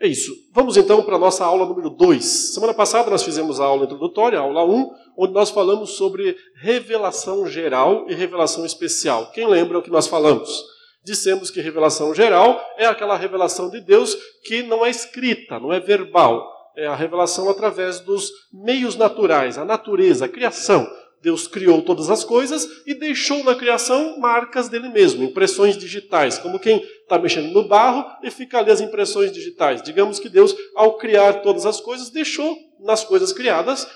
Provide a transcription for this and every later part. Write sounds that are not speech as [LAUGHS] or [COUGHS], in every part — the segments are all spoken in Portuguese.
É isso. Vamos então para a nossa aula número 2. Semana passada nós fizemos a aula introdutória, a aula 1, um, onde nós falamos sobre revelação geral e revelação especial. Quem lembra o que nós falamos? Dissemos que revelação geral é aquela revelação de Deus que não é escrita, não é verbal. É a revelação através dos meios naturais, a natureza, a criação. Deus criou todas as coisas e deixou na criação marcas dele mesmo, impressões digitais, como quem está mexendo no barro e fica ali as impressões digitais. Digamos que Deus, ao criar todas as coisas, deixou nas coisas criadas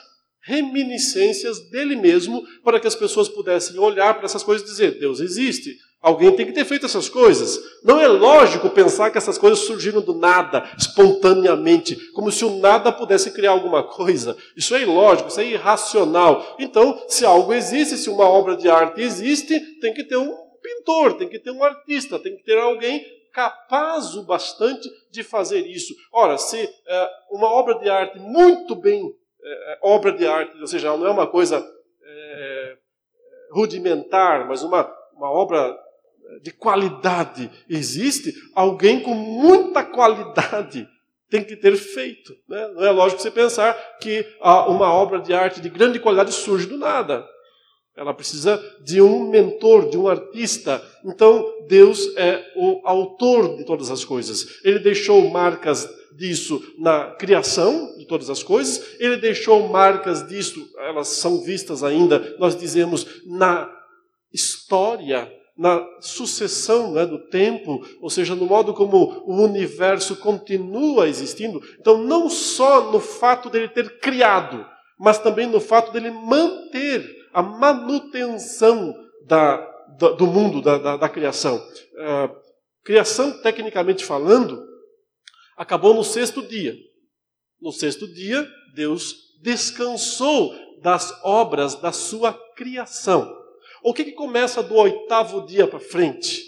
reminiscências dele mesmo para que as pessoas pudessem olhar para essas coisas e dizer: Deus existe. Alguém tem que ter feito essas coisas. Não é lógico pensar que essas coisas surgiram do nada, espontaneamente, como se o nada pudesse criar alguma coisa. Isso é ilógico, isso é irracional. Então, se algo existe, se uma obra de arte existe, tem que ter um pintor, tem que ter um artista, tem que ter alguém capaz o bastante de fazer isso. Ora, se é, uma obra de arte muito bem, é, obra de arte, ou seja, não é uma coisa é, rudimentar, mas uma, uma obra de qualidade existe, alguém com muita qualidade tem que ter feito. Né? Não é lógico você pensar que uma obra de arte de grande qualidade surge do nada. Ela precisa de um mentor, de um artista. Então, Deus é o autor de todas as coisas. Ele deixou marcas disso na criação de todas as coisas, ele deixou marcas disso, elas são vistas ainda, nós dizemos, na história na sucessão né, do tempo, ou seja, no modo como o universo continua existindo. Então, não só no fato dele ter criado, mas também no fato dele manter a manutenção da, da, do mundo, da, da, da criação. Uh, criação, tecnicamente falando, acabou no sexto dia. No sexto dia, Deus descansou das obras da sua criação. O que, que começa do oitavo dia para frente?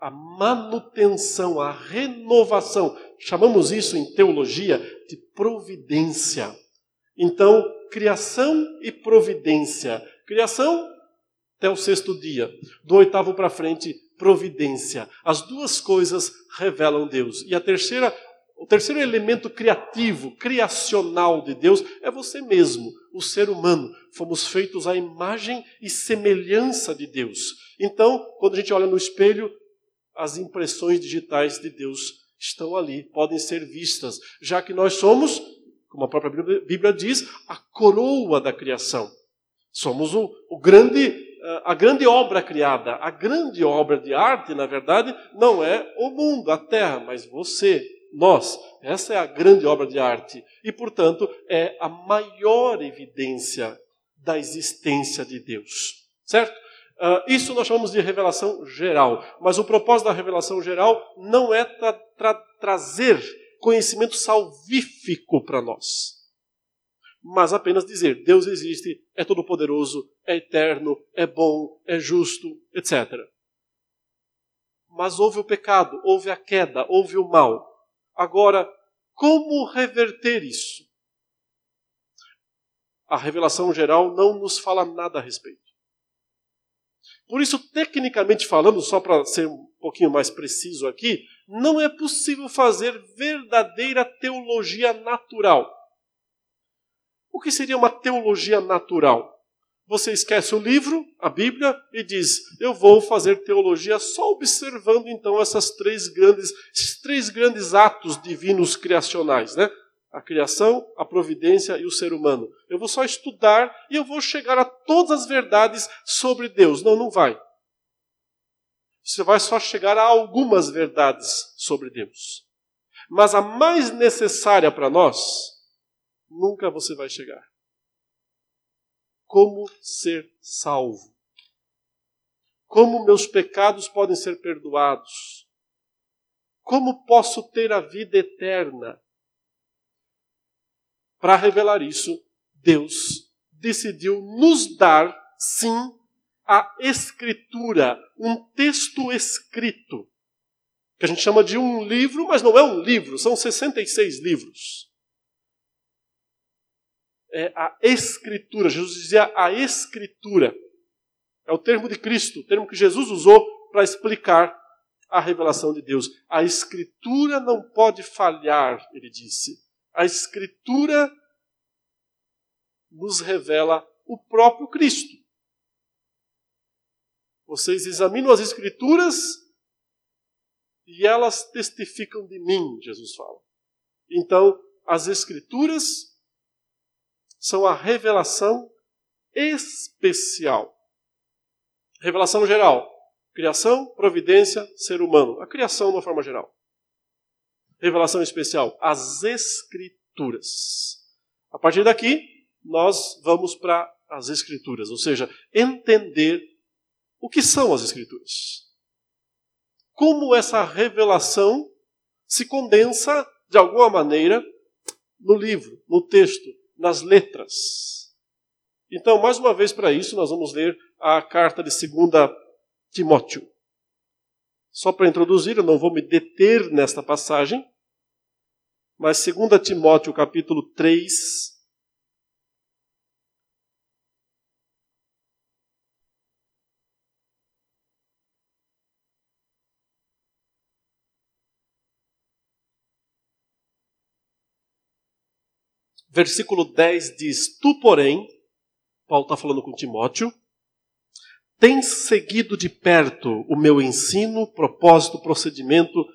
A manutenção, a renovação. Chamamos isso em teologia de providência. Então, criação e providência. Criação até o sexto dia. Do oitavo para frente, providência. As duas coisas revelam Deus. E a terceira, o terceiro elemento criativo, criacional de Deus é você mesmo, o ser humano. Fomos feitos à imagem e semelhança de Deus. Então, quando a gente olha no espelho, as impressões digitais de Deus estão ali, podem ser vistas, já que nós somos, como a própria Bíblia diz, a coroa da criação. Somos o, o grande, a grande obra criada. A grande obra de arte, na verdade, não é o mundo, a terra, mas você, nós. Essa é a grande obra de arte e, portanto, é a maior evidência da existência de Deus. Certo? Uh, isso nós chamamos de revelação geral. Mas o propósito da revelação geral não é tra tra trazer conhecimento salvífico para nós, mas apenas dizer: Deus existe, é todo-poderoso, é eterno, é bom, é justo, etc. Mas houve o pecado, houve a queda, houve o mal. Agora, como reverter isso? A revelação geral não nos fala nada a respeito. Por isso, tecnicamente falando, só para ser um pouquinho mais preciso aqui, não é possível fazer verdadeira teologia natural. O que seria uma teologia natural? Você esquece o livro, a Bíblia, e diz: Eu vou fazer teologia só observando então essas três grandes, esses três grandes atos divinos criacionais, né? A criação, a providência e o ser humano. Eu vou só estudar e eu vou chegar a todas as verdades sobre Deus. Não, não vai. Você vai só chegar a algumas verdades sobre Deus. Mas a mais necessária para nós, nunca você vai chegar como ser salvo. Como meus pecados podem ser perdoados? Como posso ter a vida eterna? Para revelar isso, Deus decidiu nos dar, sim, a Escritura, um texto escrito, que a gente chama de um livro, mas não é um livro, são 66 livros é a Escritura. Jesus dizia a Escritura. É o termo de Cristo, o termo que Jesus usou para explicar a revelação de Deus. A Escritura não pode falhar, ele disse. A Escritura nos revela o próprio Cristo. Vocês examinam as Escrituras e elas testificam de mim, Jesus fala. Então, as Escrituras são a revelação especial. Revelação geral. Criação, providência, ser humano. A criação de uma forma geral. Revelação especial. As Escrituras. A partir daqui, nós vamos para as Escrituras, ou seja, entender o que são as Escrituras. Como essa revelação se condensa, de alguma maneira, no livro, no texto, nas letras. Então, mais uma vez, para isso, nós vamos ler a carta de 2 Timóteo. Só para introduzir, eu não vou me deter nesta passagem, mas 2 Timóteo, capítulo 3, Versículo 10 diz: Tu, porém, Paulo está falando com Timóteo, tens seguido de perto o meu ensino, propósito, procedimento,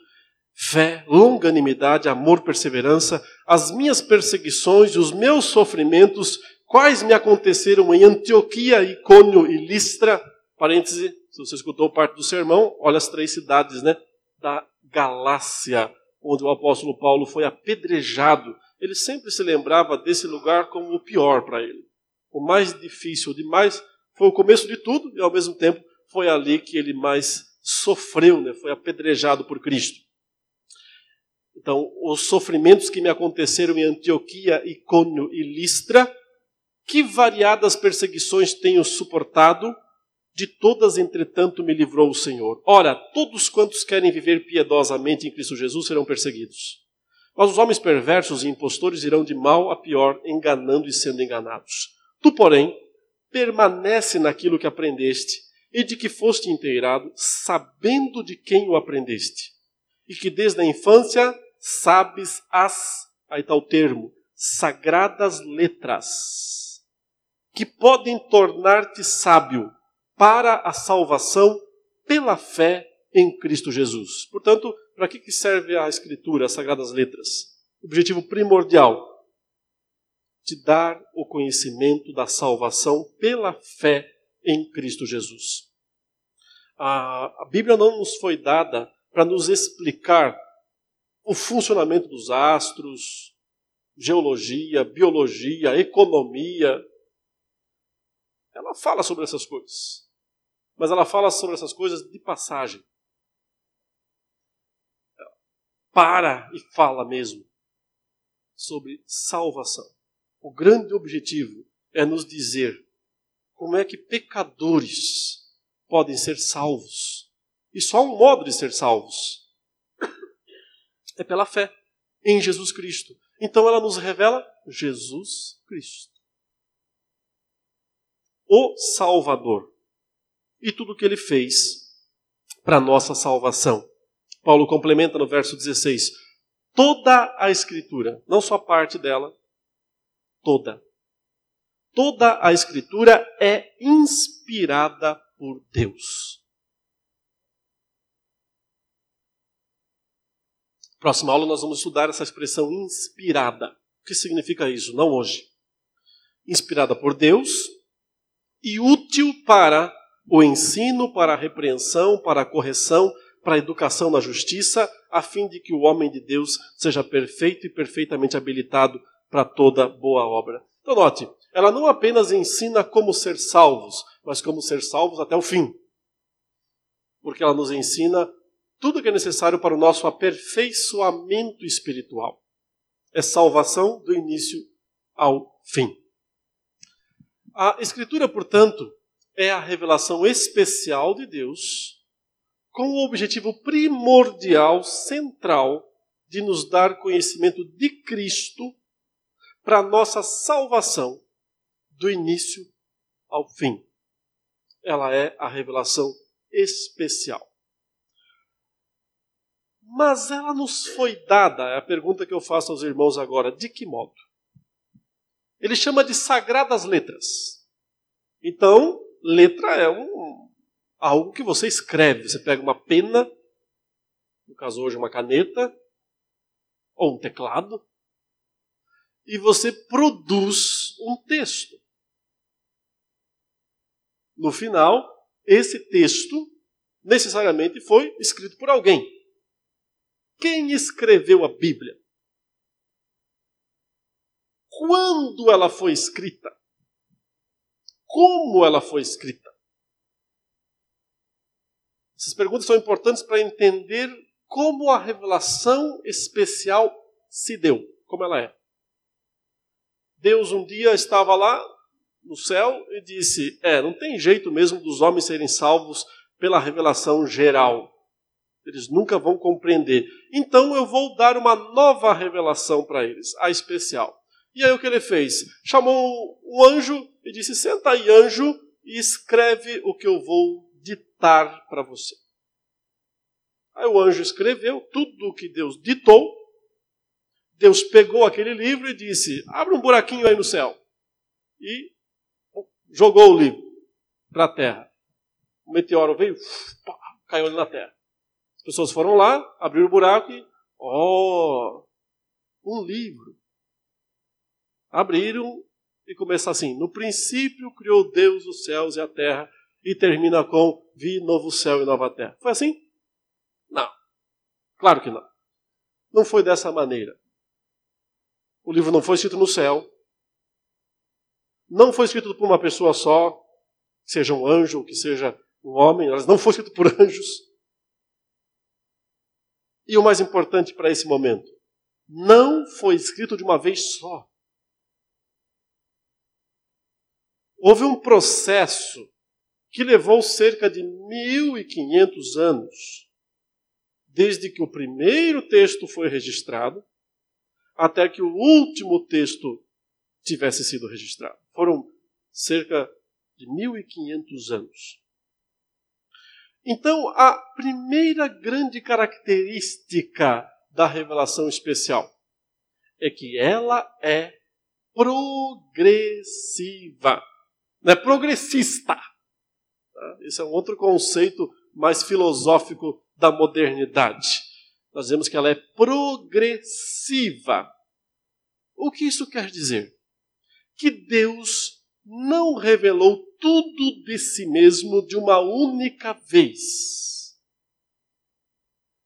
fé, longanimidade, amor, perseverança, as minhas perseguições e os meus sofrimentos, quais me aconteceram em Antioquia, Icônio e Listra. Parêntese, se você escutou parte do sermão, olha as três cidades né, da Galácia, onde o apóstolo Paulo foi apedrejado ele sempre se lembrava desse lugar como o pior para ele. O mais difícil, o de mais. Foi o começo de tudo e, ao mesmo tempo, foi ali que ele mais sofreu, né? foi apedrejado por Cristo. Então, os sofrimentos que me aconteceram em Antioquia, Icônio e Listra, que variadas perseguições tenho suportado, de todas, entretanto, me livrou o Senhor. Ora, todos quantos querem viver piedosamente em Cristo Jesus serão perseguidos. Mas os homens perversos e impostores irão de mal a pior, enganando e sendo enganados. Tu, porém, permanece naquilo que aprendeste e de que foste inteirado, sabendo de quem o aprendeste, e que desde a infância sabes as, aí está o termo, sagradas letras, que podem tornar-te sábio para a salvação pela fé em Cristo Jesus. Portanto, para que, que serve a Escritura, as Sagradas Letras? Objetivo primordial: te dar o conhecimento da salvação pela fé em Cristo Jesus. A, a Bíblia não nos foi dada para nos explicar o funcionamento dos astros, geologia, biologia, economia. Ela fala sobre essas coisas. Mas ela fala sobre essas coisas de passagem para e fala mesmo sobre salvação. O grande objetivo é nos dizer como é que pecadores podem ser salvos. E só um modo de ser salvos [COUGHS] é pela fé em Jesus Cristo. Então ela nos revela Jesus Cristo, o Salvador, e tudo o que ele fez para nossa salvação. Paulo complementa no verso 16: toda a Escritura, não só parte dela, toda. Toda a Escritura é inspirada por Deus. Próxima aula nós vamos estudar essa expressão inspirada. O que significa isso? Não hoje. Inspirada por Deus e útil para o ensino, para a repreensão, para a correção, para a educação na justiça, a fim de que o homem de Deus seja perfeito e perfeitamente habilitado para toda boa obra. Então, note, ela não apenas ensina como ser salvos, mas como ser salvos até o fim. Porque ela nos ensina tudo o que é necessário para o nosso aperfeiçoamento espiritual. É salvação do início ao fim. A Escritura, portanto, é a revelação especial de Deus com o objetivo primordial, central, de nos dar conhecimento de Cristo para nossa salvação do início ao fim. Ela é a revelação especial. Mas ela nos foi dada, é a pergunta que eu faço aos irmãos agora, de que modo? Ele chama de sagradas letras. Então, letra é um, algo que você escreve. Você pega uma pena, no caso hoje uma caneta, ou um teclado, e você produz um texto. No final, esse texto necessariamente foi escrito por alguém. Quem escreveu a Bíblia? Quando ela foi escrita? Como ela foi escrita? Essas perguntas são importantes para entender como a revelação especial se deu, como ela é. Deus um dia estava lá no céu e disse: É, não tem jeito mesmo dos homens serem salvos pela revelação geral. Eles nunca vão compreender. Então eu vou dar uma nova revelação para eles, a especial. E aí o que ele fez? Chamou um anjo e disse: Senta aí, anjo, e escreve o que eu vou para você. Aí o anjo escreveu tudo o que Deus ditou Deus pegou aquele livro e disse: abre um buraquinho aí no céu. E jogou o livro para a terra. O meteoro veio, pá, caiu ali na terra. As pessoas foram lá, abriram o buraco e, oh, um livro. Abriram e começa assim: No princípio criou Deus os céus e a terra, e termina com: Vi novo céu e nova terra. Foi assim? Não. Claro que não. Não foi dessa maneira. O livro não foi escrito no céu. Não foi escrito por uma pessoa só, seja um anjo ou que seja um homem. Elas não foi escrito por [LAUGHS] anjos. E o mais importante para esse momento, não foi escrito de uma vez só. Houve um processo que levou cerca de 1500 anos, desde que o primeiro texto foi registrado até que o último texto tivesse sido registrado. Foram cerca de 1500 anos. Então, a primeira grande característica da revelação especial é que ela é progressiva. Não é progressista. Esse é um outro conceito mais filosófico da modernidade nós vemos que ela é progressiva. O que isso quer dizer? Que Deus não revelou tudo de si mesmo de uma única vez,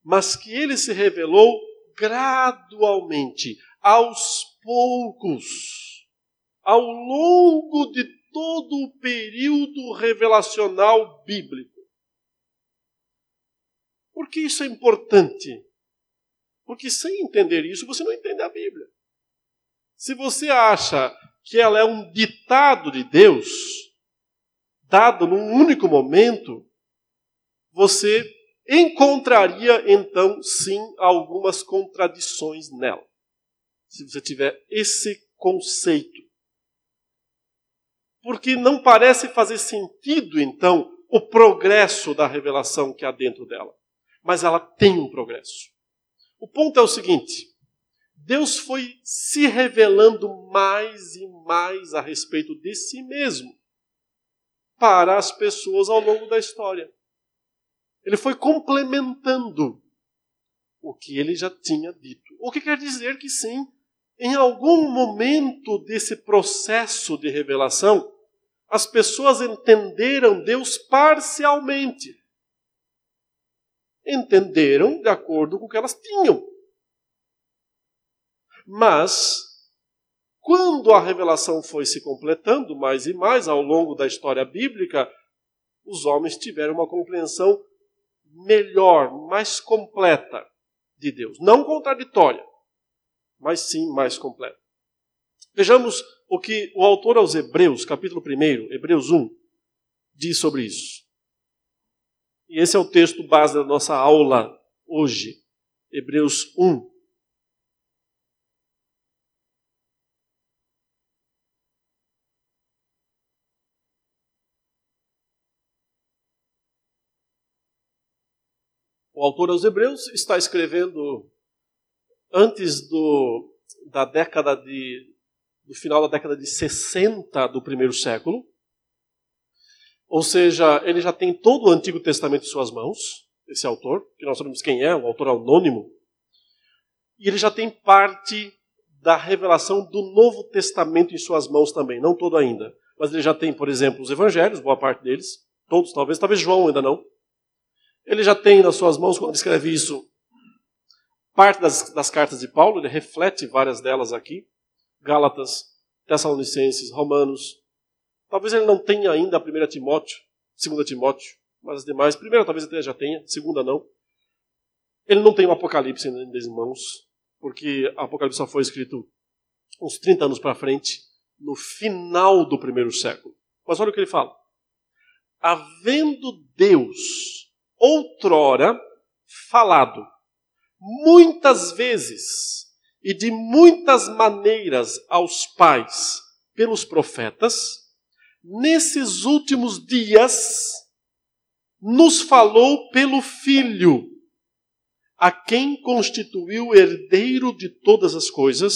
mas que ele se revelou gradualmente, aos poucos, ao longo de todo o período revelacional bíblico. Por que isso é importante? Porque sem entender isso, você não entende a Bíblia. Se você acha que ela é um ditado de Deus, dado num único momento, você encontraria então sim algumas contradições nela. Se você tiver esse conceito. Porque não parece fazer sentido então o progresso da revelação que há dentro dela. Mas ela tem um progresso. O ponto é o seguinte: Deus foi se revelando mais e mais a respeito de si mesmo para as pessoas ao longo da história. Ele foi complementando o que ele já tinha dito. O que quer dizer que sim, em algum momento desse processo de revelação, as pessoas entenderam Deus parcialmente entenderam de acordo com o que elas tinham. Mas, quando a revelação foi se completando mais e mais ao longo da história bíblica, os homens tiveram uma compreensão melhor, mais completa de Deus. Não contraditória, mas sim mais completa. Vejamos o que o autor aos Hebreus, capítulo 1, Hebreus 1, diz sobre isso. E esse é o texto base da nossa aula hoje, Hebreus 1. O autor aos Hebreus está escrevendo antes do, da década de do final da década de 60 do primeiro século. Ou seja, ele já tem todo o Antigo Testamento em suas mãos, esse autor, que nós sabemos quem é, um autor anônimo. E ele já tem parte da revelação do Novo Testamento em suas mãos também, não todo ainda. Mas ele já tem, por exemplo, os evangelhos, boa parte deles, todos talvez, talvez João ainda não. Ele já tem nas suas mãos, quando escreve isso, parte das, das cartas de Paulo, ele reflete várias delas aqui. Gálatas, Tessalonicenses, Romanos. Talvez ele não tenha ainda a primeira Timóteo, segunda Timóteo, mas as demais, primeira talvez até já tenha, segunda não. Ele não tem o Apocalipse ainda em mãos, porque o Apocalipse só foi escrito uns 30 anos para frente, no final do primeiro século. Mas olha o que ele fala. Havendo Deus outrora falado muitas vezes e de muitas maneiras aos pais pelos profetas, nesses últimos dias nos falou pelo Filho, a quem constituiu herdeiro de todas as coisas,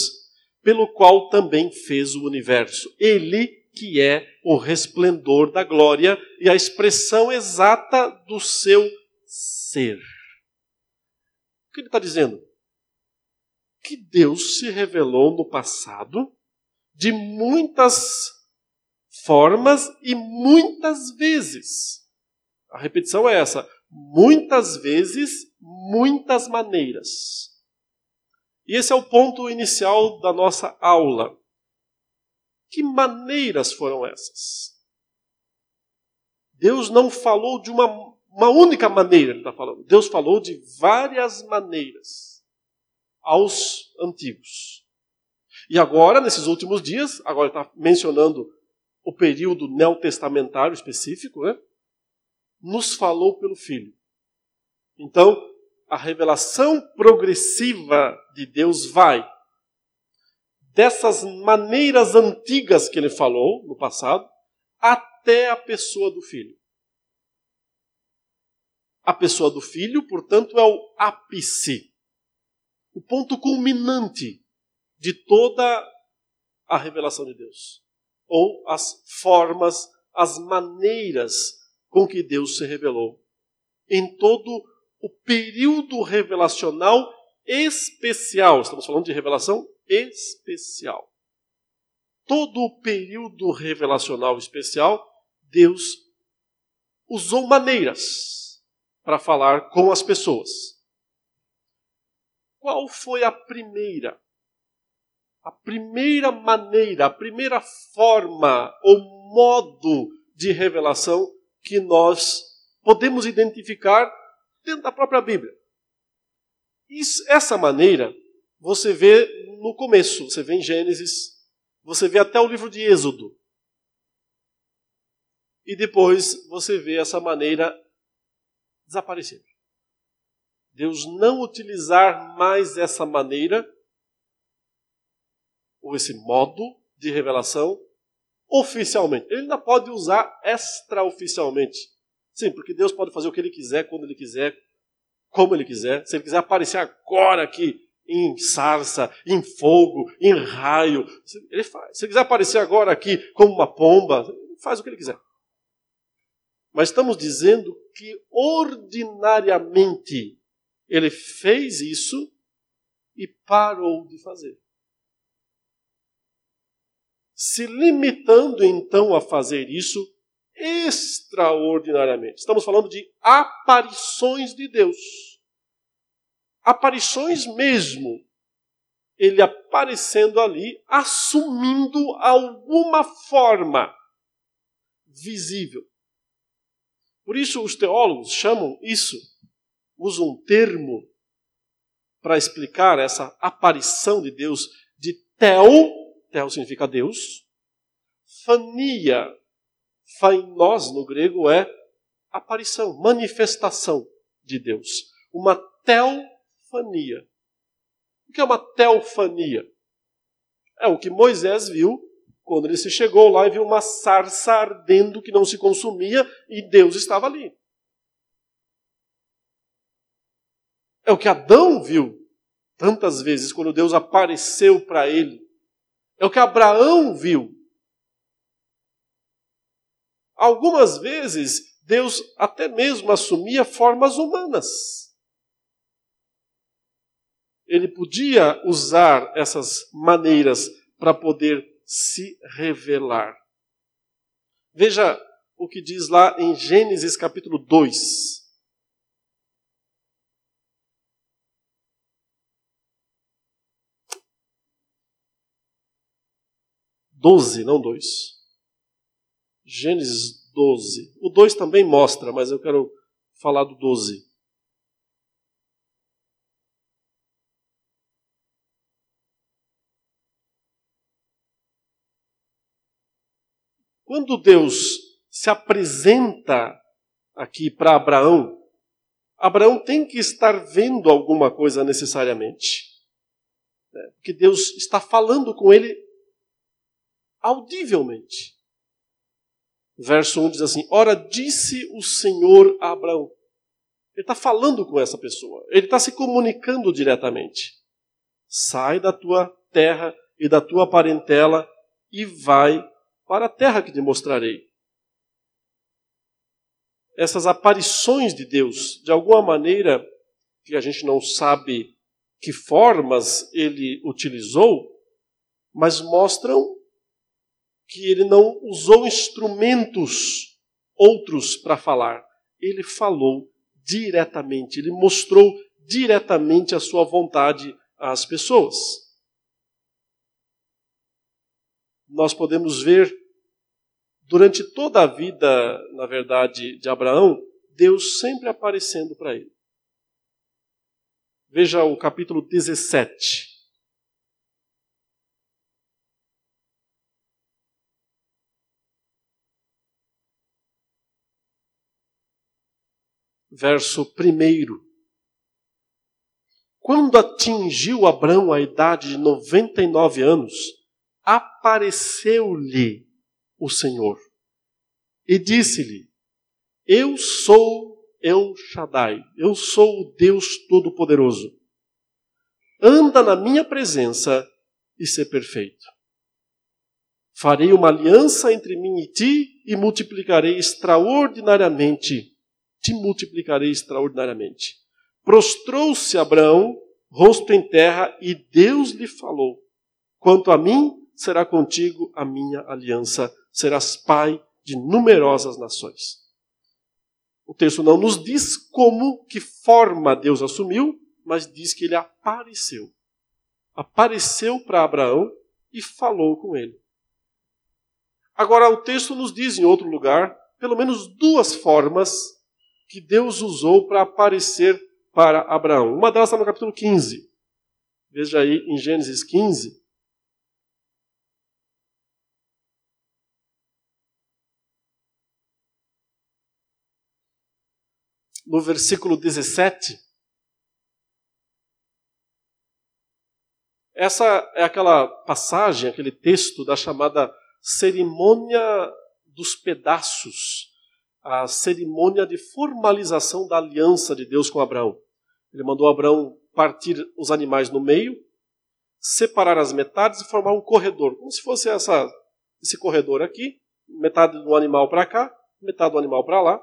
pelo qual também fez o universo. Ele que é o resplendor da glória e a expressão exata do seu ser. O que ele está dizendo? Que Deus se revelou no passado de muitas formas e muitas vezes. A repetição é essa: muitas vezes, muitas maneiras. E esse é o ponto inicial da nossa aula. Que maneiras foram essas? Deus não falou de uma uma única maneira ele está falando. Deus falou de várias maneiras aos antigos. E agora, nesses últimos dias, agora está mencionando o período neotestamentário específico, né? nos falou pelo Filho. Então, a revelação progressiva de Deus vai dessas maneiras antigas que ele falou no passado até a pessoa do Filho. A pessoa do filho, portanto, é o ápice, o ponto culminante de toda a revelação de Deus. Ou as formas, as maneiras com que Deus se revelou. Em todo o período revelacional especial. Estamos falando de revelação especial. Todo o período revelacional especial, Deus usou maneiras para falar com as pessoas. Qual foi a primeira? A primeira maneira, a primeira forma ou modo de revelação que nós podemos identificar dentro da própria Bíblia. Isso, essa maneira você vê no começo, você vê em Gênesis, você vê até o livro de Êxodo. E depois você vê essa maneira desaparecer. Deus não utilizar mais essa maneira, ou esse modo de revelação, oficialmente. Ele ainda pode usar extraoficialmente. Sim, porque Deus pode fazer o que ele quiser, quando ele quiser, como ele quiser. Se ele quiser aparecer agora aqui em sarça, em fogo, em raio, ele faz. Se ele quiser aparecer agora aqui como uma pomba, faz o que ele quiser. Mas estamos dizendo que ordinariamente ele fez isso e parou de fazer. Se limitando então a fazer isso extraordinariamente. Estamos falando de aparições de Deus. Aparições mesmo. Ele aparecendo ali, assumindo alguma forma visível. Por isso, os teólogos chamam isso, usam um termo para explicar essa aparição de Deus de Tel, Tel significa Deus, Fania, Fainos no grego é aparição, manifestação de Deus. Uma teofania. O que é uma teofania? É o que Moisés viu quando ele se chegou lá e viu uma sarça ardendo que não se consumia e Deus estava ali. É o que Adão viu tantas vezes quando Deus apareceu para ele. É o que Abraão viu. Algumas vezes Deus até mesmo assumia formas humanas. Ele podia usar essas maneiras para poder se revelar. Veja o que diz lá em Gênesis capítulo 2. Doze, não dois. Gênesis 12. O 2 também mostra, mas eu quero falar do 12. Quando Deus se apresenta aqui para Abraão, Abraão tem que estar vendo alguma coisa necessariamente. Né? Porque Deus está falando com ele audivelmente. Verso 1 diz assim: Ora, disse o Senhor a Abraão. Ele está falando com essa pessoa, ele está se comunicando diretamente. Sai da tua terra e da tua parentela e vai para a terra que te mostrarei. Essas aparições de Deus, de alguma maneira, que a gente não sabe que formas ele utilizou, mas mostram que ele não usou instrumentos outros para falar. Ele falou diretamente, ele mostrou diretamente a sua vontade às pessoas. nós podemos ver durante toda a vida, na verdade, de Abraão, Deus sempre aparecendo para ele. Veja o capítulo 17. Verso 1. Quando atingiu Abraão a idade de 99 anos, apareceu-lhe o Senhor e disse-lhe: Eu sou El Shaddai, eu sou o Deus Todo-Poderoso. Anda na minha presença e ser perfeito. Farei uma aliança entre mim e ti e multiplicarei extraordinariamente. Te multiplicarei extraordinariamente. Prostrou-se Abraão, rosto em terra, e Deus lhe falou: Quanto a mim, será contigo a minha aliança, serás pai de numerosas nações. O texto não nos diz como, que forma Deus assumiu, mas diz que ele apareceu. Apareceu para Abraão e falou com ele. Agora, o texto nos diz em outro lugar, pelo menos duas formas que Deus usou para aparecer para Abraão. Uma delas está no capítulo 15. Veja aí em Gênesis 15, no versículo 17. Essa é aquela passagem, aquele texto da chamada cerimônia dos pedaços, a cerimônia de formalização da aliança de Deus com Abraão. Ele mandou Abraão partir os animais no meio, separar as metades e formar um corredor, como se fosse essa, esse corredor aqui, metade do animal para cá, metade do animal para lá.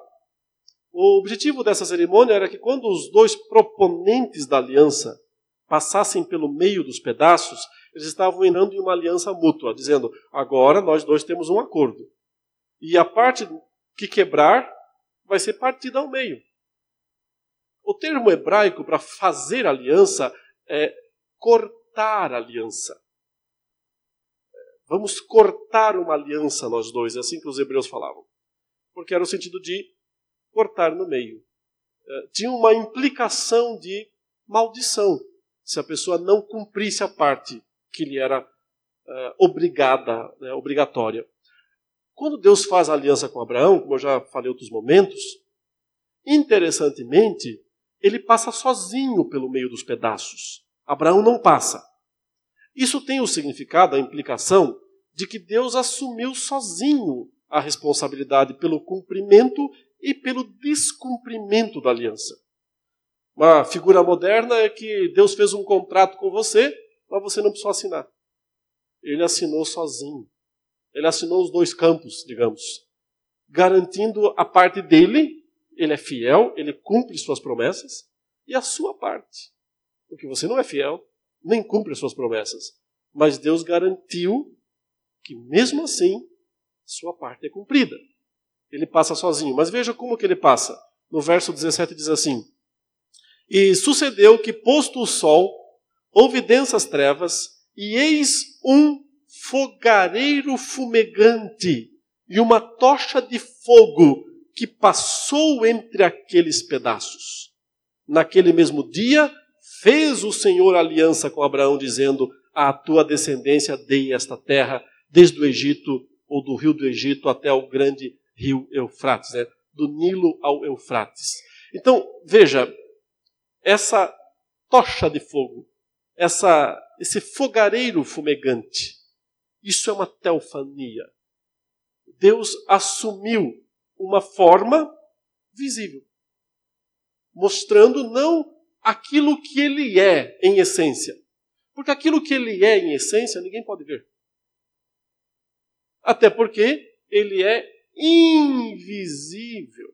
O objetivo dessa cerimônia era que quando os dois proponentes da aliança passassem pelo meio dos pedaços, eles estavam entrando em uma aliança mútua, dizendo: agora nós dois temos um acordo. E a parte que quebrar vai ser partida ao meio. O termo hebraico para fazer aliança é cortar aliança. Vamos cortar uma aliança nós dois, é assim que os hebreus falavam. Porque era o sentido de cortar no meio. É, tinha uma implicação de maldição se a pessoa não cumprisse a parte que lhe era uh, obrigada, né, obrigatória. Quando Deus faz aliança com Abraão, como eu já falei em outros momentos, interessantemente, ele passa sozinho pelo meio dos pedaços. Abraão não passa. Isso tem o significado, a implicação, de que Deus assumiu sozinho a responsabilidade pelo cumprimento e pelo descumprimento da aliança. Uma figura moderna é que Deus fez um contrato com você, mas você não precisou assinar. Ele assinou sozinho. Ele assinou os dois campos, digamos, garantindo a parte dele, ele é fiel, ele cumpre suas promessas, e a sua parte. Porque você não é fiel, nem cumpre suas promessas. Mas Deus garantiu que mesmo assim, sua parte é cumprida. Ele passa sozinho. Mas veja como que ele passa. No verso 17 diz assim: E sucedeu que, posto o sol, houve densas trevas, e eis um fogareiro fumegante e uma tocha de fogo que passou entre aqueles pedaços. Naquele mesmo dia, fez o Senhor aliança com Abraão, dizendo: À tua descendência dei esta terra, desde o Egito, ou do rio do Egito até o grande rio Eufrates, né? do Nilo ao Eufrates. Então, veja, essa tocha de fogo, essa, esse fogareiro fumegante, isso é uma teofania. Deus assumiu uma forma visível, mostrando não aquilo que ele é em essência. Porque aquilo que ele é em essência ninguém pode ver. Até porque ele é invisível.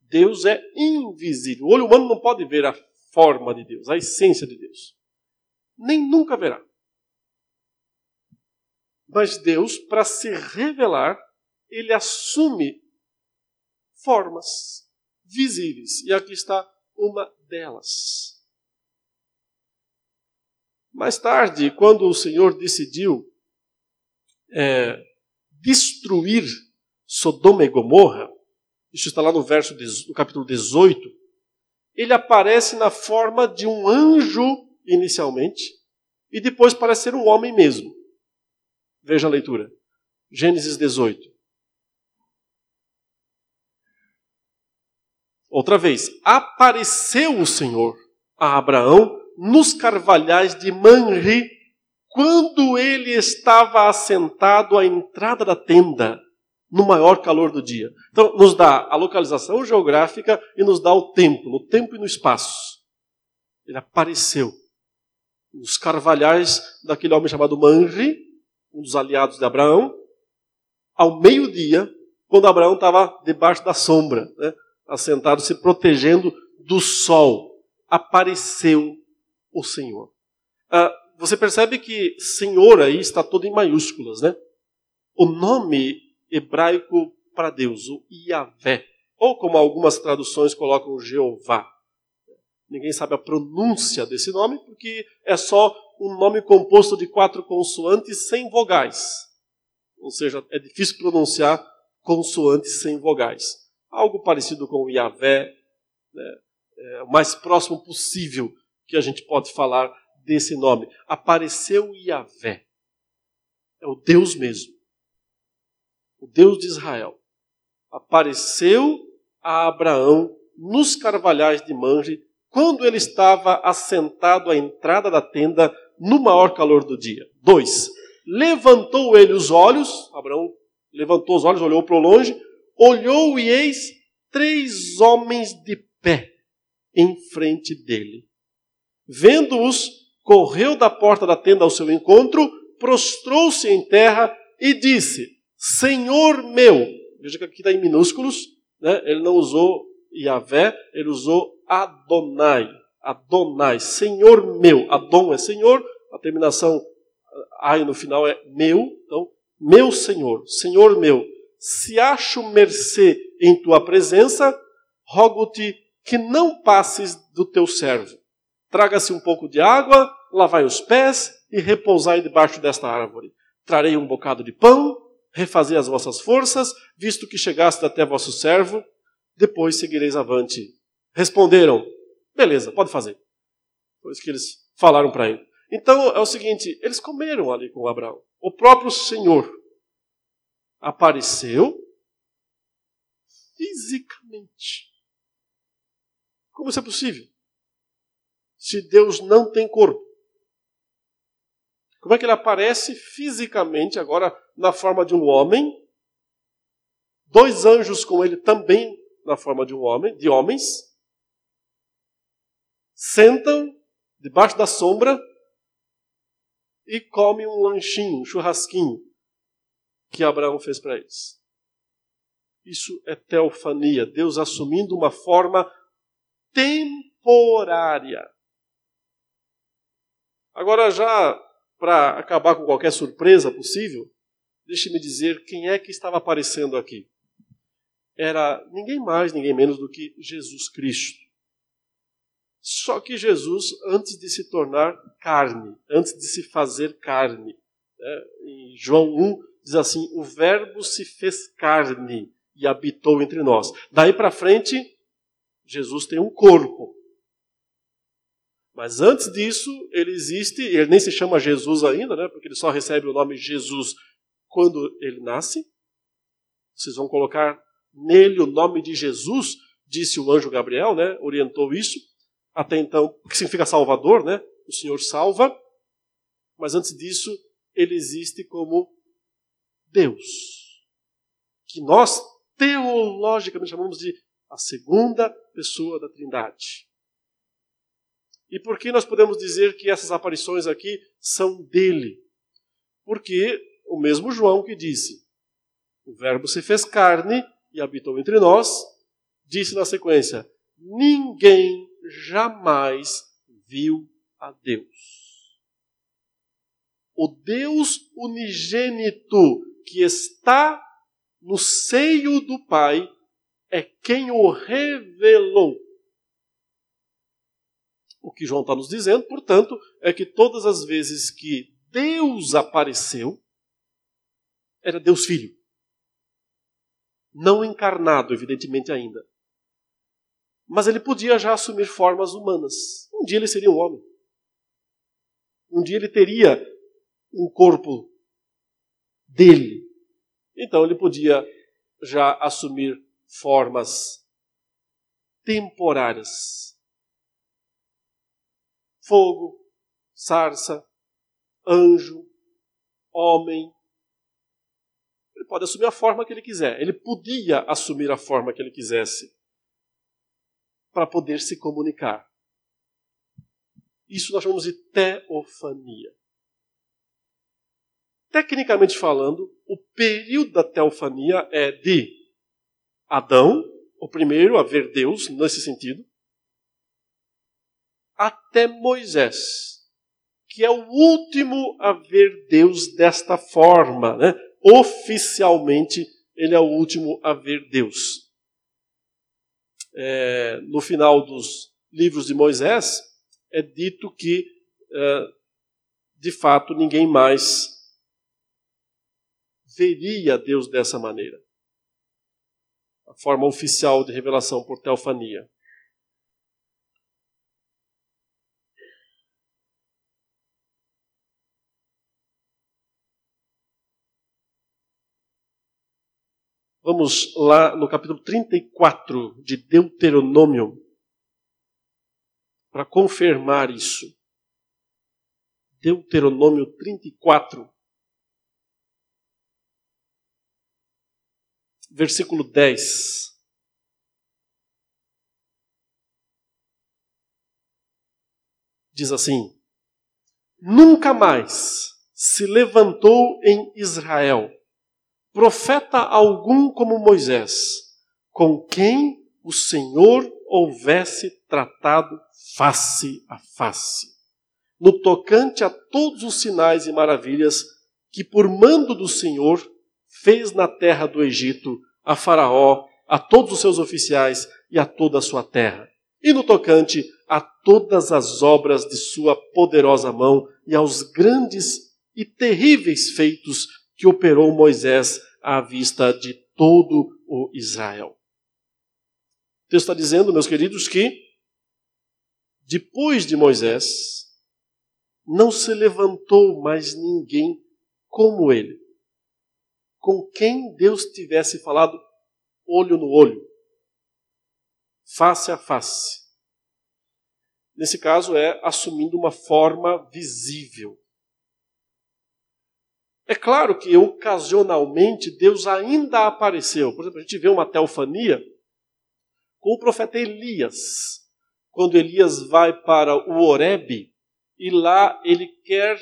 Deus é invisível. O olho humano não pode ver a forma de Deus, a essência de Deus. Nem nunca verá. Mas Deus, para se revelar, ele assume formas visíveis. E aqui está uma delas. Mais tarde, quando o Senhor decidiu é, destruir Sodoma e Gomorra, isso está lá no verso no capítulo 18, ele aparece na forma de um anjo inicialmente e depois parece ser um homem mesmo. Veja a leitura. Gênesis 18. Outra vez, apareceu o Senhor a Abraão nos carvalhais de Manri, quando ele estava assentado à entrada da tenda, no maior calor do dia. Então, nos dá a localização geográfica e nos dá o tempo, no tempo e no espaço. Ele apareceu nos carvalhais daquele homem chamado Manri, um dos aliados de Abraão, ao meio-dia, quando Abraão estava debaixo da sombra. Né? assentado, se protegendo do sol, apareceu o Senhor. Ah, você percebe que Senhor aí está todo em maiúsculas, né? O nome hebraico para Deus, o Yahvé, ou como algumas traduções colocam, Jeová. Ninguém sabe a pronúncia desse nome, porque é só um nome composto de quatro consoantes sem vogais. Ou seja, é difícil pronunciar consoantes sem vogais algo parecido com o Yahvé, né? é, o mais próximo possível que a gente pode falar desse nome. Apareceu Yahvé, é o Deus mesmo, o Deus de Israel. Apareceu a Abraão nos carvalhais de Manre, quando ele estava assentado à entrada da tenda no maior calor do dia. Dois, levantou ele os olhos, Abraão levantou os olhos, olhou para longe, olhou e eis três homens de pé em frente dele. Vendo-os, correu da porta da tenda ao seu encontro, prostrou-se em terra e disse: Senhor meu. Veja que aqui está em minúsculos, né? ele não usou Yahvé, ele usou Adonai. Adonai, Senhor meu. Adon é Senhor, a terminação ai no final é meu, então, meu Senhor, Senhor meu se acho mercê em tua presença, rogo-te que não passes do teu servo. Traga-se um pouco de água, lavai os pés e repousai debaixo desta árvore. Trarei um bocado de pão, refazei as vossas forças, visto que chegaste até vosso servo, depois seguireis avante. Responderam: Beleza, pode fazer. Foi isso que eles falaram para ele. Então é o seguinte: eles comeram ali com Abraão. O próprio Senhor apareceu fisicamente. Como isso é possível? Se Deus não tem corpo. Como é que ele aparece fisicamente, agora na forma de um homem? Dois anjos com ele também na forma de um homem, de homens. Sentam debaixo da sombra e comem um lanchinho, um churrasquinho que Abraão fez para eles. Isso é teofania, Deus assumindo uma forma temporária. Agora, já para acabar com qualquer surpresa possível, deixe-me dizer quem é que estava aparecendo aqui. Era ninguém mais, ninguém menos do que Jesus Cristo. Só que Jesus, antes de se tornar carne, antes de se fazer carne, né, em João 1 diz assim: o Verbo se fez carne e habitou entre nós. Daí para frente, Jesus tem um corpo. Mas antes disso, ele existe, ele nem se chama Jesus ainda, né, porque ele só recebe o nome Jesus quando ele nasce. Vocês vão colocar nele o nome de Jesus, disse o anjo Gabriel, né, orientou isso. Até então, o que significa Salvador, né? O Senhor salva. Mas antes disso, ele existe como Deus. Que nós teologicamente chamamos de a segunda pessoa da Trindade. E por que nós podemos dizer que essas aparições aqui são dele? Porque o mesmo João que disse: O Verbo se fez carne e habitou entre nós, disse na sequência: Ninguém jamais viu a Deus. O Deus unigênito que está no seio do Pai é quem o revelou. O que João está nos dizendo, portanto, é que todas as vezes que Deus apareceu, era Deus Filho. Não encarnado, evidentemente, ainda. Mas ele podia já assumir formas humanas. Um dia ele seria um homem. Um dia ele teria um corpo dele. Então ele podia já assumir formas temporárias. Fogo, sarça, anjo, homem. Ele pode assumir a forma que ele quiser. Ele podia assumir a forma que ele quisesse para poder se comunicar. Isso nós chamamos de teofania. Tecnicamente falando, o período da teofania é de Adão, o primeiro a ver Deus, nesse sentido, até Moisés, que é o último a ver Deus desta forma. Né? Oficialmente, ele é o último a ver Deus. É, no final dos livros de Moisés, é dito que, é, de fato, ninguém mais veria Deus dessa maneira. A forma oficial de revelação por teofania. Vamos lá no capítulo 34 de Deuteronômio para confirmar isso. Deuteronômio 34. versículo 10. Diz assim: Nunca mais se levantou em Israel profeta algum como Moisés, com quem o Senhor houvesse tratado face a face, no tocante a todos os sinais e maravilhas que, por mando do Senhor, fez na terra do Egito a Faraó, a todos os seus oficiais e a toda a sua terra. E no tocante a todas as obras de sua poderosa mão e aos grandes e terríveis feitos que operou Moisés à vista de todo o Israel. O texto está dizendo, meus queridos, que depois de Moisés não se levantou mais ninguém como ele com quem Deus tivesse falado olho no olho, face a face. Nesse caso, é assumindo uma forma visível. É claro que ocasionalmente Deus ainda apareceu. Por exemplo, a gente vê uma teofania com o profeta Elias, quando Elias vai para o Horebe e lá ele quer,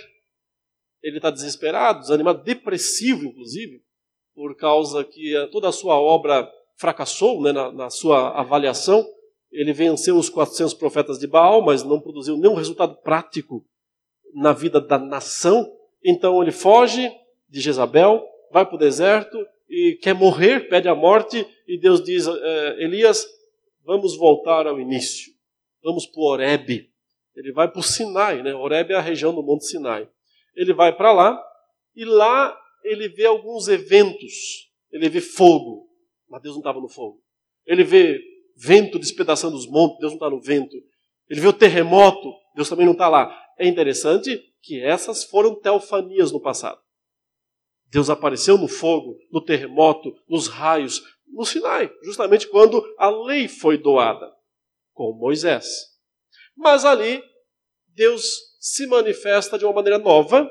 ele está desesperado, desanimado, depressivo inclusive, por causa que toda a sua obra fracassou né, na, na sua avaliação. Ele venceu os 400 profetas de Baal, mas não produziu nenhum resultado prático na vida da nação. Então ele foge de Jezabel, vai para o deserto e quer morrer, pede a morte, e Deus diz: é, Elias, vamos voltar ao início, vamos para o Horebe. Ele vai para o Sinai, né? Horebe é a região do Monte Sinai. Ele vai para lá e lá ele vê alguns eventos. Ele vê fogo, mas Deus não estava no fogo. Ele vê vento despedaçando os montes, Deus não está no vento. Ele vê o terremoto, Deus também não está lá. É interessante que essas foram teofanias no passado. Deus apareceu no fogo, no terremoto, nos raios, no Sinai, justamente quando a lei foi doada, com Moisés. Mas ali, Deus se manifesta de uma maneira nova,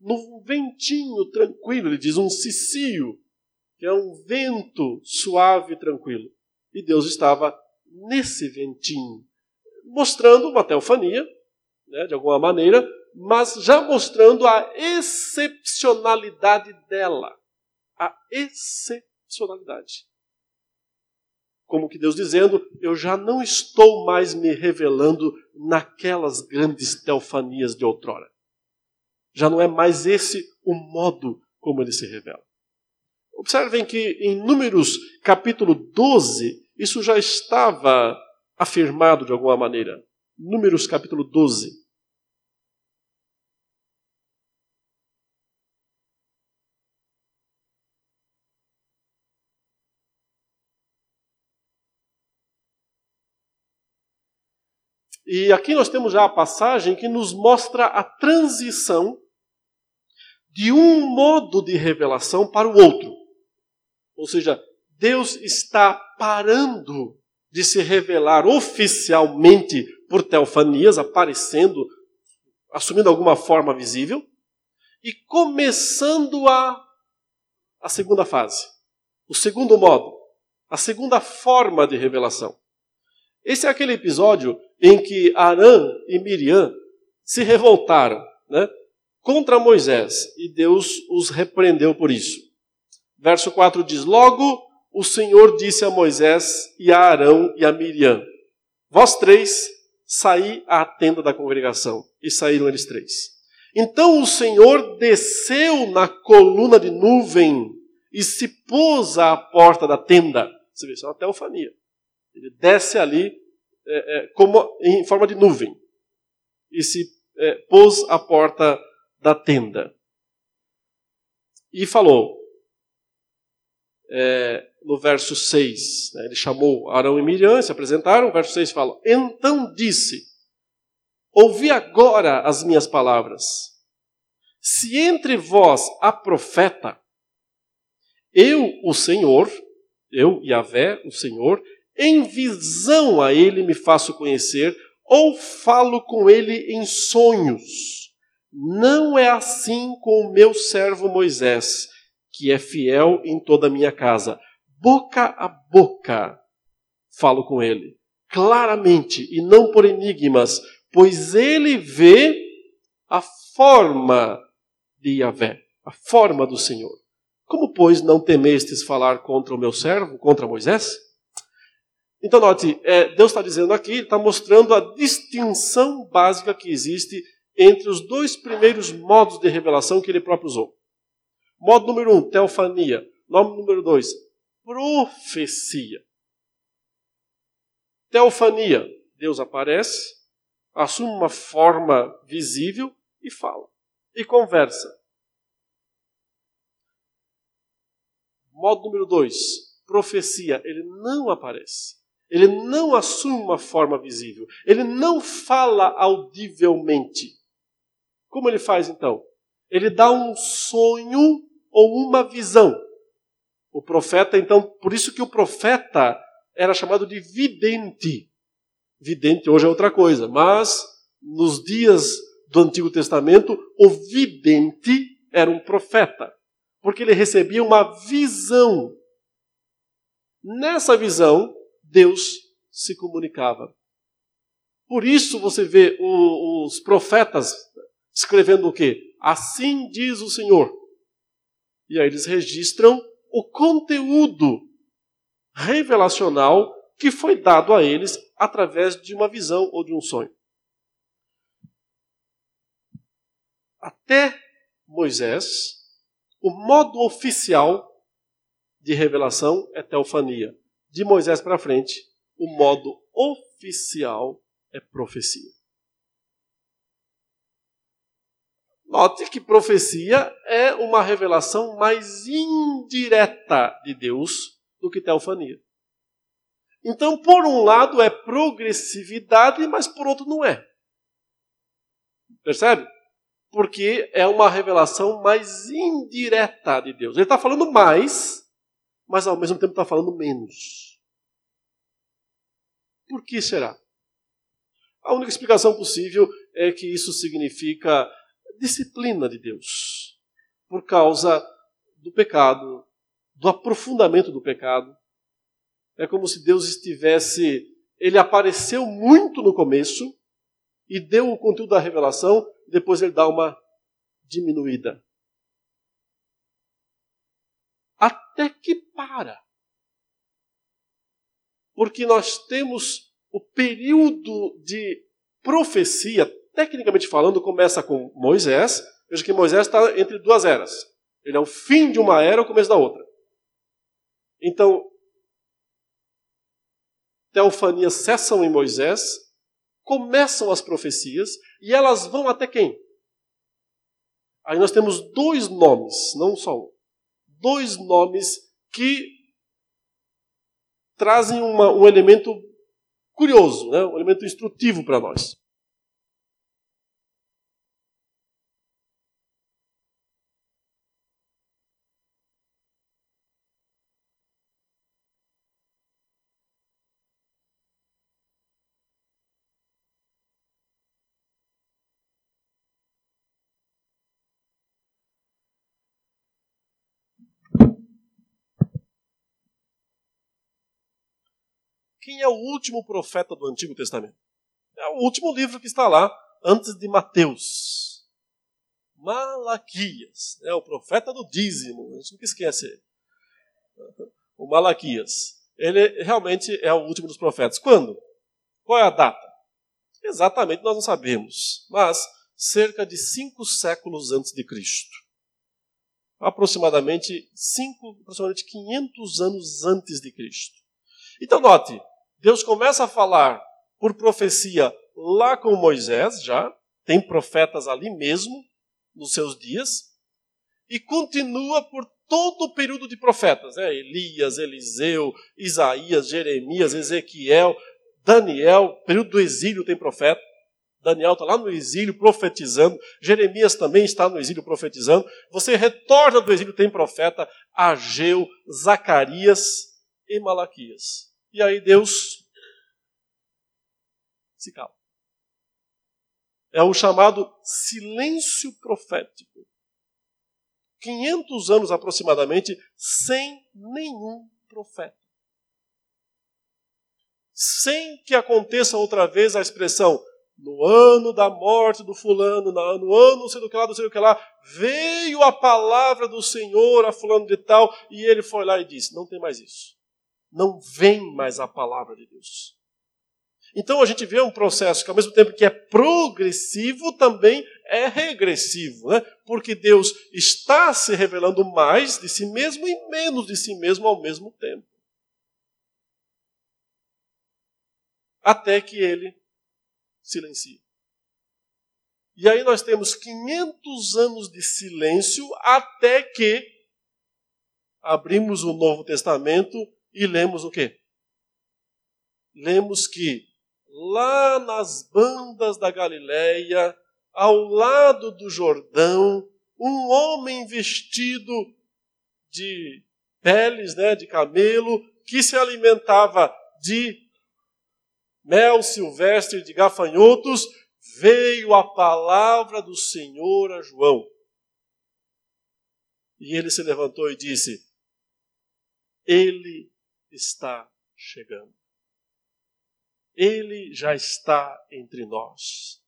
num ventinho tranquilo, ele diz um cicio, que é um vento suave e tranquilo. E Deus estava nesse ventinho, mostrando uma teofania, né, de alguma maneira, mas já mostrando a excepcionalidade dela. A excepcionalidade. Como que Deus dizendo, eu já não estou mais me revelando naquelas grandes teofanias de outrora. Já não é mais esse o modo como ele se revela. Observem que em Números capítulo 12, isso já estava afirmado de alguma maneira. Números capítulo 12. E aqui nós temos já a passagem que nos mostra a transição de um modo de revelação para o outro. Ou seja, Deus está parando de se revelar oficialmente por teofanias, aparecendo, assumindo alguma forma visível, e começando a, a segunda fase, o segundo modo, a segunda forma de revelação. Esse é aquele episódio em que Arã e Miriam se revoltaram né, contra Moisés e Deus os repreendeu por isso. Verso 4 diz: Logo o Senhor disse a Moisés e a Arão e a Miriam: Vós três saí à tenda da congregação. E saíram eles três. Então o Senhor desceu na coluna de nuvem e se pôs à porta da tenda. Você vê, isso é uma teofania. Ele desce ali é, é, como em forma de nuvem e se é, pôs à porta da tenda. E falou, é, no verso 6, né, ele chamou Arão e Miriam, se apresentaram, o verso 6 fala: Então disse: Ouvi agora as minhas palavras. Se entre vós há profeta, eu, o Senhor, eu, Yahvé, o Senhor, em visão a ele me faço conhecer, ou falo com ele em sonhos. Não é assim com o meu servo Moisés, que é fiel em toda a minha casa. Boca a boca falo com ele, claramente e não por enigmas, pois ele vê a forma de Yahvé, a forma do Senhor. Como, pois, não temestes falar contra o meu servo, contra Moisés? Então, note, é, Deus está dizendo aqui, está mostrando a distinção básica que existe entre os dois primeiros modos de revelação que ele próprio usou. Modo número um, teofania. Nome número dois, profecia. Teofania, Deus aparece, assume uma forma visível e fala. E conversa. Modo número dois, profecia, ele não aparece. Ele não assume uma forma visível. Ele não fala audivelmente. Como ele faz então? Ele dá um sonho ou uma visão. O profeta, então, por isso que o profeta era chamado de vidente. Vidente hoje é outra coisa, mas nos dias do Antigo Testamento, o vidente era um profeta, porque ele recebia uma visão. Nessa visão, Deus se comunicava. Por isso você vê os profetas escrevendo o quê? Assim diz o Senhor. E aí eles registram o conteúdo revelacional que foi dado a eles através de uma visão ou de um sonho. Até Moisés, o modo oficial de revelação é teofania. De Moisés para frente, o modo oficial é profecia. Note que profecia é uma revelação mais indireta de Deus do que teofania. Então, por um lado é progressividade, mas por outro não é. Percebe? Porque é uma revelação mais indireta de Deus. Ele está falando mais, mas ao mesmo tempo está falando menos. Por que será? A única explicação possível é que isso significa disciplina de Deus, por causa do pecado, do aprofundamento do pecado. É como se Deus estivesse. Ele apareceu muito no começo e deu o conteúdo da revelação, depois ele dá uma diminuída. Até que para. Porque nós temos o período de profecia, tecnicamente falando, começa com Moisés. Veja que Moisés está entre duas eras. Ele é o fim de uma era o começo da outra. Então, teofanias cessam em Moisés, começam as profecias e elas vão até quem? Aí nós temos dois nomes, não só um. Dois nomes que trazem uma, um elemento curioso, né? um elemento instrutivo para nós. Quem é o último profeta do Antigo Testamento? É o último livro que está lá, antes de Mateus. Malaquias, é o profeta do dízimo, a gente nunca esquece. O Malaquias. Ele realmente é o último dos profetas. Quando? Qual é a data? Exatamente nós não sabemos, mas cerca de cinco séculos antes de Cristo. Aproximadamente cinco, aproximadamente 500 anos antes de Cristo. Então note, Deus começa a falar por profecia lá com Moisés, já, tem profetas ali mesmo, nos seus dias, e continua por todo o período de profetas, né? Elias, Eliseu, Isaías, Jeremias, Ezequiel, Daniel, período do exílio tem profeta. Daniel está lá no exílio profetizando, Jeremias também está no exílio profetizando. Você retorna do exílio, tem profeta Ageu, Zacarias e Malaquias. E aí Deus se cala. É o chamado silêncio profético. 500 anos aproximadamente sem nenhum profeta. Sem que aconteça outra vez a expressão no ano da morte do fulano, no ano não sei do que lá, não sei do que lá, veio a palavra do Senhor a fulano de tal, e ele foi lá e disse: não tem mais isso não vem mais a palavra de Deus. Então a gente vê um processo que, ao mesmo tempo que é progressivo, também é regressivo, né? porque Deus está se revelando mais de si mesmo e menos de si mesmo ao mesmo tempo. Até que ele silencia. E aí nós temos 500 anos de silêncio até que abrimos o Novo Testamento e lemos o quê? Lemos que lá nas bandas da Galileia, ao lado do Jordão, um homem vestido de peles, né, de camelo, que se alimentava de mel silvestre de gafanhotos, veio a palavra do Senhor a João. E ele se levantou e disse: Ele está chegando. Ele já está entre nós.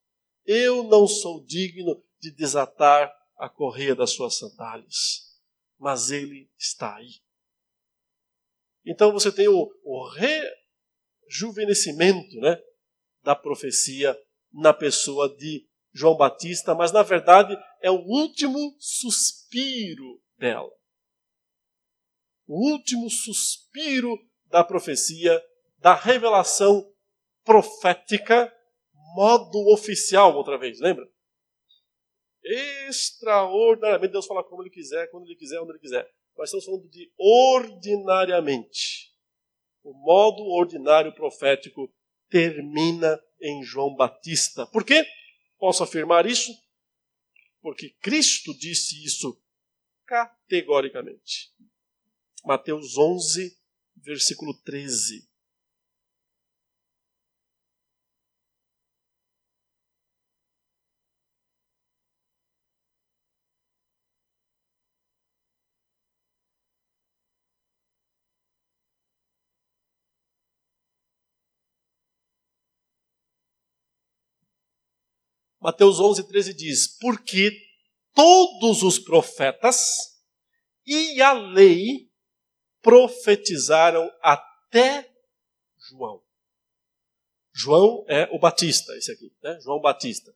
Eu não sou digno de desatar a correia das suas sandálias, mas ele está aí. Então você tem o, o rejuvenescimento né, da profecia na pessoa de João Batista, mas na verdade é o último suspiro dela. O último suspiro da profecia, da revelação profética, modo oficial, outra vez, lembra? Extraordinariamente, Deus fala como Ele quiser, quando Ele quiser, onde Ele quiser. Nós estamos falando de ordinariamente. O modo ordinário profético termina em João Batista. Por quê? Posso afirmar isso? Porque Cristo disse isso categoricamente. Mateus 11, versículo 13. Mateus 11, 13 diz: Porque todos os profetas e a lei profetizaram até João. João é o Batista, esse aqui, né? João Batista.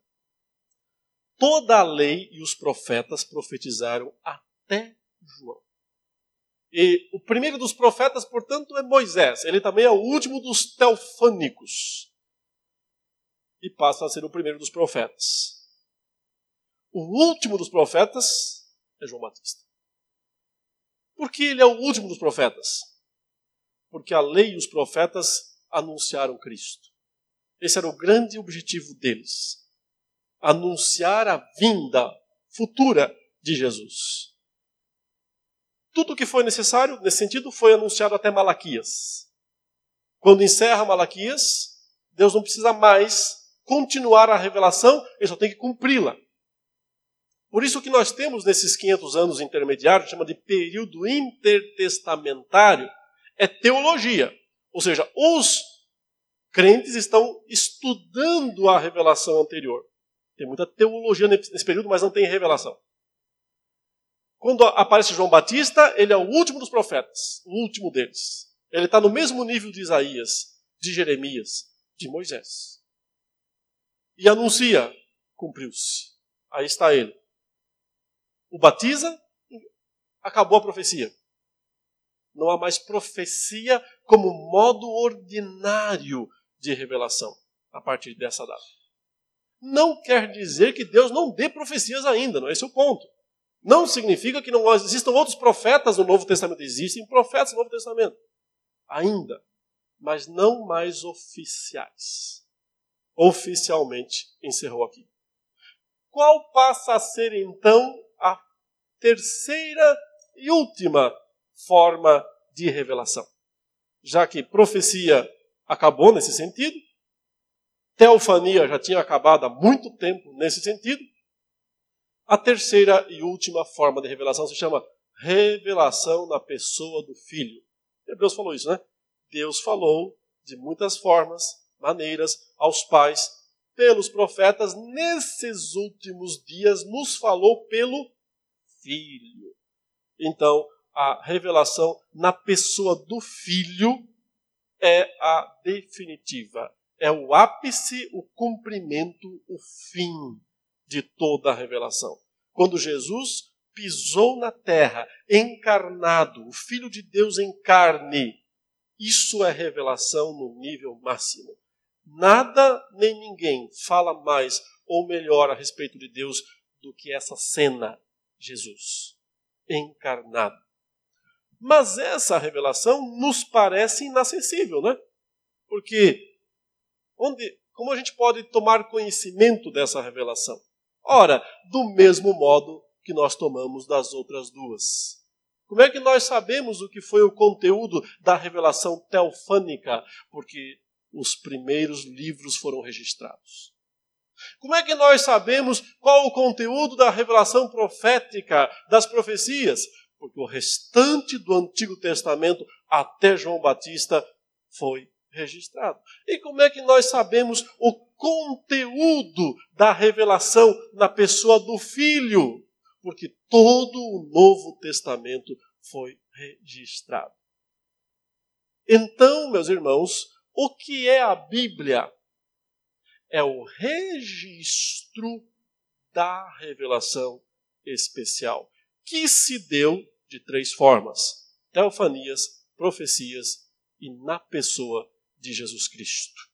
Toda a lei e os profetas profetizaram até João. E o primeiro dos profetas, portanto, é Moisés. Ele também é o último dos teofânicos e passa a ser o primeiro dos profetas. O último dos profetas é João Batista. Por que ele é o último dos profetas? Porque a lei e os profetas anunciaram Cristo. Esse era o grande objetivo deles. Anunciar a vinda futura de Jesus. Tudo o que foi necessário nesse sentido foi anunciado até Malaquias. Quando encerra Malaquias, Deus não precisa mais continuar a revelação, ele só tem que cumpri-la. Por isso que nós temos nesses 500 anos intermediários, chama de período intertestamentário, é teologia. Ou seja, os crentes estão estudando a revelação anterior. Tem muita teologia nesse período, mas não tem revelação. Quando aparece João Batista, ele é o último dos profetas, o último deles. Ele está no mesmo nível de Isaías, de Jeremias, de Moisés e anuncia, cumpriu-se. Aí está ele. O batiza, acabou a profecia. Não há mais profecia como modo ordinário de revelação a partir dessa data. Não quer dizer que Deus não dê profecias ainda, não é esse o ponto. Não significa que não existam outros profetas no Novo Testamento. Existem profetas no Novo Testamento. Ainda. Mas não mais oficiais oficialmente encerrou aqui. Qual passa a ser então terceira e última forma de revelação? Já que profecia acabou nesse sentido, teofania já tinha acabado há muito tempo nesse sentido, a terceira e última forma de revelação se chama revelação na pessoa do Filho. Hebreus falou isso, né? Deus falou de muitas formas maneiras aos pais pelos profetas, nesses últimos dias nos falou pelo Filho. Então, a revelação na pessoa do Filho é a definitiva, é o ápice, o cumprimento, o fim de toda a revelação. Quando Jesus pisou na terra, encarnado, o Filho de Deus em carne, isso é revelação no nível máximo. Nada nem ninguém fala mais ou melhor a respeito de Deus do que essa cena, Jesus, encarnado. Mas essa revelação nos parece inacessível, né? Porque onde, como a gente pode tomar conhecimento dessa revelação? Ora, do mesmo modo que nós tomamos das outras duas. Como é que nós sabemos o que foi o conteúdo da revelação teofânica? Porque os primeiros livros foram registrados. Como é que nós sabemos qual o conteúdo da revelação profética das profecias? Porque o restante do Antigo Testamento até João Batista foi registrado. E como é que nós sabemos o conteúdo da revelação na pessoa do Filho? Porque todo o Novo Testamento foi registrado. Então, meus irmãos, o que é a Bíblia? É o registro da revelação especial, que se deu de três formas: teofanias, profecias e na pessoa de Jesus Cristo.